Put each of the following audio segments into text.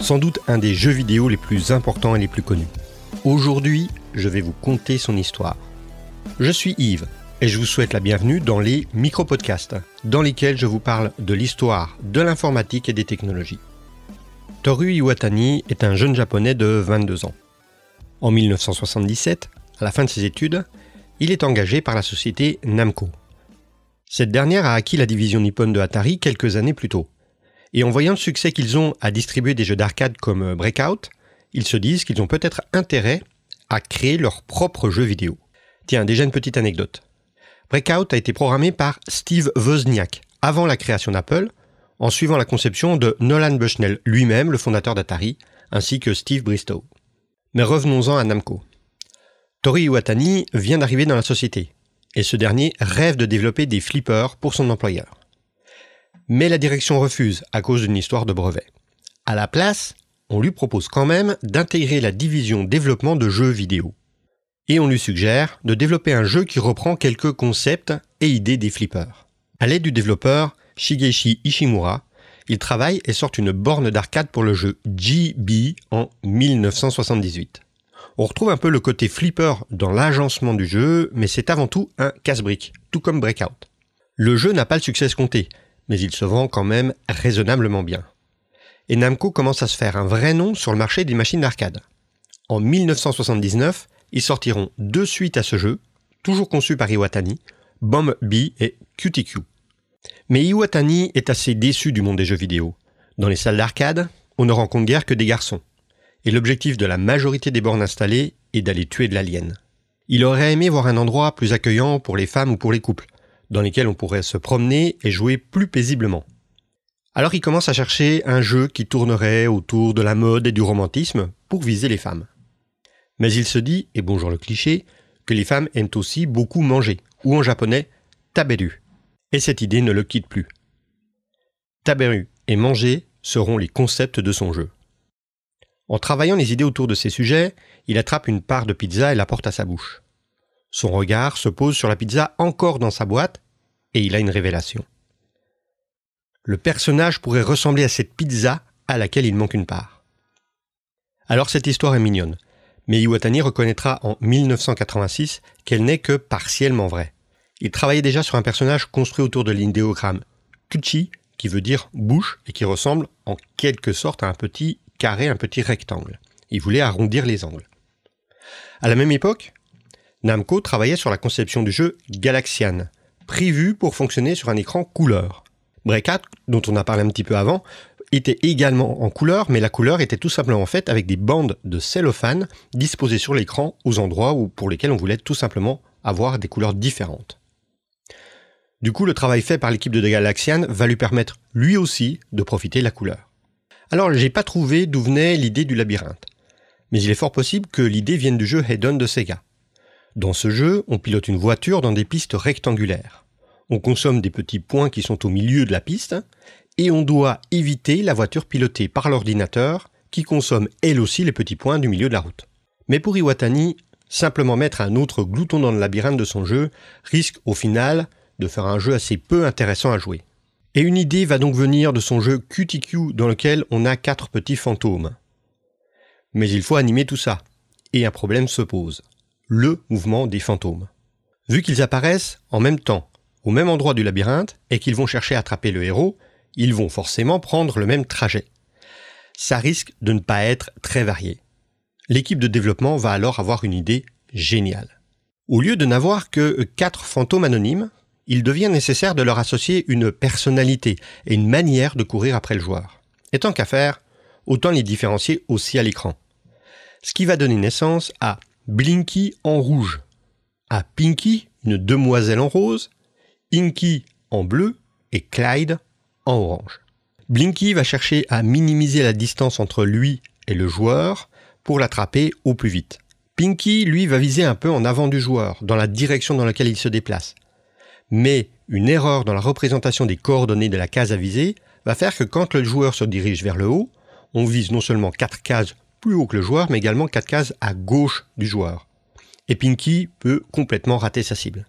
Sans doute un des jeux vidéo les plus importants et les plus connus. Aujourd'hui, je vais vous conter son histoire. Je suis Yves et je vous souhaite la bienvenue dans les micro-podcasts, dans lesquels je vous parle de l'histoire, de l'informatique et des technologies. Toru Iwatani est un jeune japonais de 22 ans. En 1977, à la fin de ses études, il est engagé par la société Namco. Cette dernière a acquis la division nippone de Atari quelques années plus tôt. Et en voyant le succès qu'ils ont à distribuer des jeux d'arcade comme Breakout, ils se disent qu'ils ont peut-être intérêt à créer leur propre jeu vidéo. Tiens, déjà une petite anecdote. Breakout a été programmé par Steve Wozniak avant la création d'Apple, en suivant la conception de Nolan Bushnell lui-même, le fondateur d'Atari, ainsi que Steve Bristow. Mais revenons-en à Namco. Tori Iwatani vient d'arriver dans la société, et ce dernier rêve de développer des flippers pour son employeur. Mais la direction refuse à cause d'une histoire de brevet. À la place, on lui propose quand même d'intégrer la division développement de jeux vidéo. Et on lui suggère de développer un jeu qui reprend quelques concepts et idées des flippers. À l'aide du développeur Shigeshi Ishimura, il travaille et sort une borne d'arcade pour le jeu GB en 1978. On retrouve un peu le côté flipper dans l'agencement du jeu, mais c'est avant tout un casse-brique, tout comme Breakout. Le jeu n'a pas le succès escompté, mais il se vend quand même raisonnablement bien. Et Namco commence à se faire un vrai nom sur le marché des machines d'arcade. En 1979, ils sortiront deux suites à ce jeu, toujours conçues par Iwatani, Bomb B et QTQ. Mais Iwatani est assez déçu du monde des jeux vidéo. Dans les salles d'arcade, on ne rencontre guère que des garçons. Et l'objectif de la majorité des bornes installées est d'aller tuer de l'alien. Il aurait aimé voir un endroit plus accueillant pour les femmes ou pour les couples, dans lesquels on pourrait se promener et jouer plus paisiblement. Alors il commence à chercher un jeu qui tournerait autour de la mode et du romantisme pour viser les femmes. Mais il se dit, et bonjour le cliché, que les femmes aiment aussi beaucoup manger, ou en japonais, taberu. Et cette idée ne le quitte plus. Taberu et manger seront les concepts de son jeu. En travaillant les idées autour de ces sujets, il attrape une part de pizza et la porte à sa bouche. Son regard se pose sur la pizza encore dans sa boîte, et il a une révélation. Le personnage pourrait ressembler à cette pizza à laquelle il manque une part. Alors cette histoire est mignonne, mais Iwatani reconnaîtra en 1986 qu'elle n'est que partiellement vraie. Il travaillait déjà sur un personnage construit autour de l'idéogramme Kuchi, qui veut dire bouche et qui ressemble en quelque sorte à un petit carré, un petit rectangle. Il voulait arrondir les angles. À la même époque, Namco travaillait sur la conception du jeu Galaxian, prévu pour fonctionner sur un écran couleur. Breakout, dont on a parlé un petit peu avant, était également en couleur, mais la couleur était tout simplement faite avec des bandes de cellophane disposées sur l'écran aux endroits pour lesquels on voulait tout simplement avoir des couleurs différentes. Du coup, le travail fait par l'équipe de Galaxian va lui permettre lui aussi de profiter de la couleur. Alors, j'ai pas trouvé d'où venait l'idée du labyrinthe, mais il est fort possible que l'idée vienne du jeu Hedon de Sega. Dans ce jeu, on pilote une voiture dans des pistes rectangulaires. On consomme des petits points qui sont au milieu de la piste et on doit éviter la voiture pilotée par l'ordinateur qui consomme elle aussi les petits points du milieu de la route. Mais pour Iwatani, simplement mettre un autre glouton dans le labyrinthe de son jeu risque au final de faire un jeu assez peu intéressant à jouer. Et une idée va donc venir de son jeu QTQ dans lequel on a quatre petits fantômes. Mais il faut animer tout ça. Et un problème se pose le mouvement des fantômes. Vu qu'ils apparaissent en même temps, au même endroit du labyrinthe, et qu'ils vont chercher à attraper le héros, ils vont forcément prendre le même trajet. Ça risque de ne pas être très varié. L'équipe de développement va alors avoir une idée géniale. Au lieu de n'avoir que quatre fantômes anonymes, il devient nécessaire de leur associer une personnalité et une manière de courir après le joueur. Et tant qu'à faire, autant les différencier aussi à l'écran. Ce qui va donner naissance à Blinky en rouge, à Pinky, une demoiselle en rose, Inky en bleu et Clyde en orange. Blinky va chercher à minimiser la distance entre lui et le joueur pour l'attraper au plus vite. Pinky, lui, va viser un peu en avant du joueur, dans la direction dans laquelle il se déplace. Mais une erreur dans la représentation des coordonnées de la case à viser va faire que quand le joueur se dirige vers le haut, on vise non seulement quatre cases plus haut que le joueur, mais également 4 cases à gauche du joueur. Et Pinky peut complètement rater sa cible.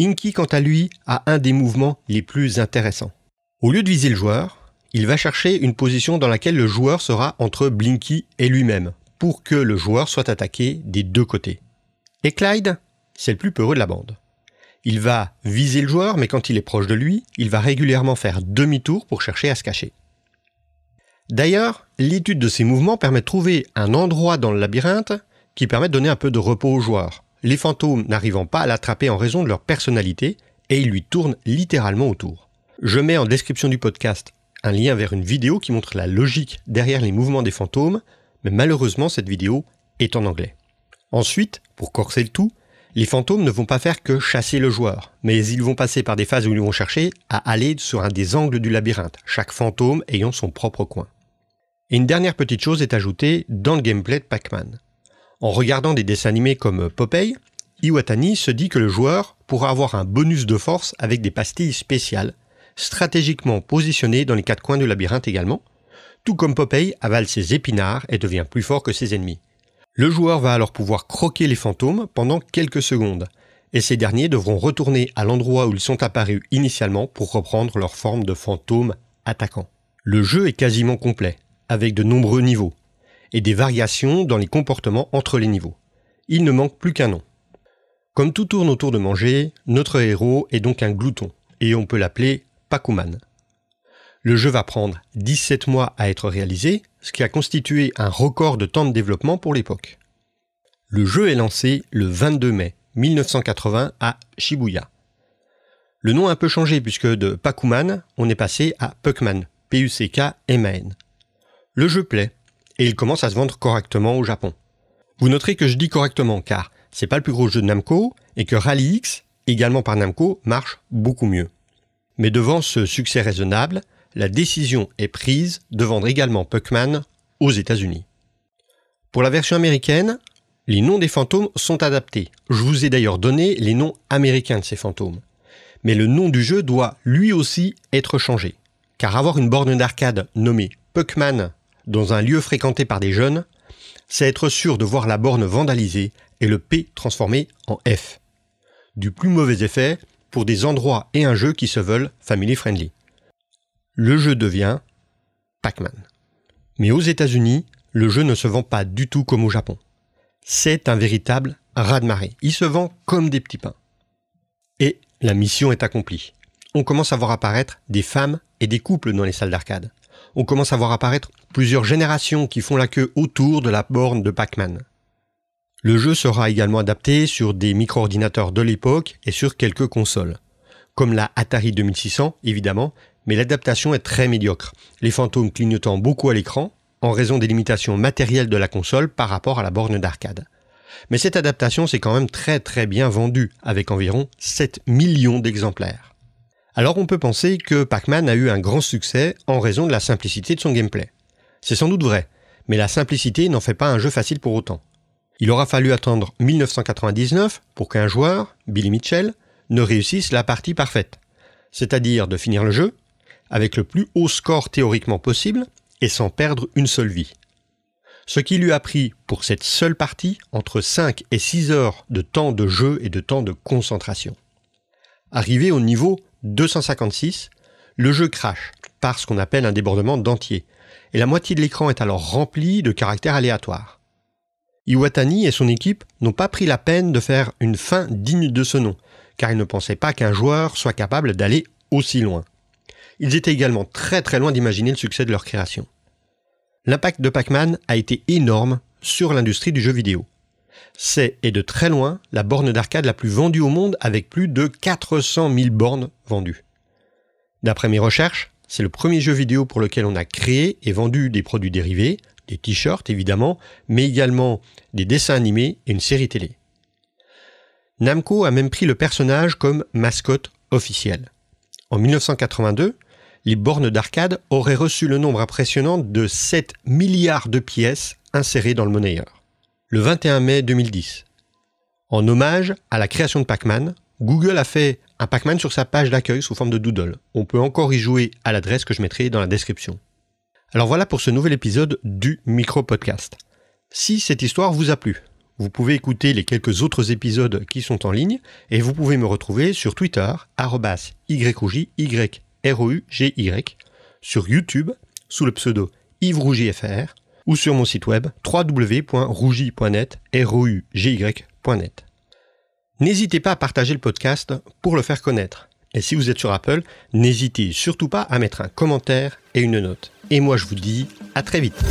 Inky, quant à lui, a un des mouvements les plus intéressants. Au lieu de viser le joueur, il va chercher une position dans laquelle le joueur sera entre Blinky et lui-même, pour que le joueur soit attaqué des deux côtés. Et Clyde, c'est le plus peureux de la bande. Il va viser le joueur, mais quand il est proche de lui, il va régulièrement faire demi-tour pour chercher à se cacher. D'ailleurs, l'étude de ces mouvements permet de trouver un endroit dans le labyrinthe qui permet de donner un peu de repos au joueur, les fantômes n'arrivant pas à l'attraper en raison de leur personnalité, et ils lui tournent littéralement autour. Je mets en description du podcast un lien vers une vidéo qui montre la logique derrière les mouvements des fantômes, mais malheureusement cette vidéo est en anglais. Ensuite, pour corser le tout, les fantômes ne vont pas faire que chasser le joueur, mais ils vont passer par des phases où ils vont chercher à aller sur un des angles du labyrinthe, chaque fantôme ayant son propre coin. Et une dernière petite chose est ajoutée dans le gameplay de Pac-Man. En regardant des dessins animés comme Popeye, Iwatani se dit que le joueur pourra avoir un bonus de force avec des pastilles spéciales, stratégiquement positionnées dans les quatre coins du labyrinthe également, tout comme Popeye avale ses épinards et devient plus fort que ses ennemis. Le joueur va alors pouvoir croquer les fantômes pendant quelques secondes, et ces derniers devront retourner à l'endroit où ils sont apparus initialement pour reprendre leur forme de fantôme attaquant. Le jeu est quasiment complet, avec de nombreux niveaux, et des variations dans les comportements entre les niveaux. Il ne manque plus qu'un nom. Comme tout tourne autour de manger, notre héros est donc un glouton, et on peut l'appeler Pakuman. Le jeu va prendre 17 mois à être réalisé, ce qui a constitué un record de temps de développement pour l'époque. Le jeu est lancé le 22 mai 1980 à Shibuya. Le nom a un peu changé puisque de Pakuman, on est passé à Puckman, P-U-C-K-M-A-N. Le jeu plaît et il commence à se vendre correctement au Japon. Vous noterez que je dis correctement car c'est pas le plus gros jeu de Namco et que Rally X, également par Namco, marche beaucoup mieux. Mais devant ce succès raisonnable, la décision est prise de vendre également Puckman aux États-Unis. Pour la version américaine, les noms des fantômes sont adaptés. Je vous ai d'ailleurs donné les noms américains de ces fantômes. Mais le nom du jeu doit lui aussi être changé. Car avoir une borne d'arcade nommée Puckman dans un lieu fréquenté par des jeunes, c'est être sûr de voir la borne vandalisée et le P transformé en F. Du plus mauvais effet pour des endroits et un jeu qui se veulent family friendly le jeu devient Pac-Man. Mais aux États-Unis, le jeu ne se vend pas du tout comme au Japon. C'est un véritable raz-de-marée. Il se vend comme des petits pains. Et la mission est accomplie. On commence à voir apparaître des femmes et des couples dans les salles d'arcade. On commence à voir apparaître plusieurs générations qui font la queue autour de la borne de Pac-Man. Le jeu sera également adapté sur des micro-ordinateurs de l'époque et sur quelques consoles, comme la Atari 2600 évidemment, mais l'adaptation est très médiocre, les fantômes clignotant beaucoup à l'écran, en raison des limitations matérielles de la console par rapport à la borne d'arcade. Mais cette adaptation s'est quand même très très bien vendue, avec environ 7 millions d'exemplaires. Alors on peut penser que Pac-Man a eu un grand succès en raison de la simplicité de son gameplay. C'est sans doute vrai, mais la simplicité n'en fait pas un jeu facile pour autant. Il aura fallu attendre 1999 pour qu'un joueur, Billy Mitchell, ne réussisse la partie parfaite, c'est-à-dire de finir le jeu avec le plus haut score théoriquement possible et sans perdre une seule vie. Ce qui lui a pris pour cette seule partie entre 5 et 6 heures de temps de jeu et de temps de concentration. Arrivé au niveau 256, le jeu crache par ce qu'on appelle un débordement d'entier, et la moitié de l'écran est alors remplie de caractères aléatoires. Iwatani et son équipe n'ont pas pris la peine de faire une fin digne de ce nom, car ils ne pensaient pas qu'un joueur soit capable d'aller aussi loin ils étaient également très très loin d'imaginer le succès de leur création. L'impact de Pac-Man a été énorme sur l'industrie du jeu vidéo. C'est, et de très loin, la borne d'arcade la plus vendue au monde avec plus de 400 000 bornes vendues. D'après mes recherches, c'est le premier jeu vidéo pour lequel on a créé et vendu des produits dérivés, des t-shirts évidemment, mais également des dessins animés et une série télé. Namco a même pris le personnage comme mascotte officielle. En 1982, les bornes d'arcade auraient reçu le nombre impressionnant de 7 milliards de pièces insérées dans le monnayeur. Le 21 mai 2010. En hommage à la création de Pac-Man, Google a fait un Pac-Man sur sa page d'accueil sous forme de doodle. On peut encore y jouer à l'adresse que je mettrai dans la description. Alors voilà pour ce nouvel épisode du Micro Podcast. Si cette histoire vous a plu, vous pouvez écouter les quelques autres épisodes qui sont en ligne et vous pouvez me retrouver sur Twitter, YOUJ, y sur YouTube sous le pseudo Yves FR ou sur mon site web www.rougy.net, r N'hésitez pas à partager le podcast pour le faire connaître. Et si vous êtes sur Apple, n'hésitez surtout pas à mettre un commentaire et une note. Et moi je vous dis à très vite.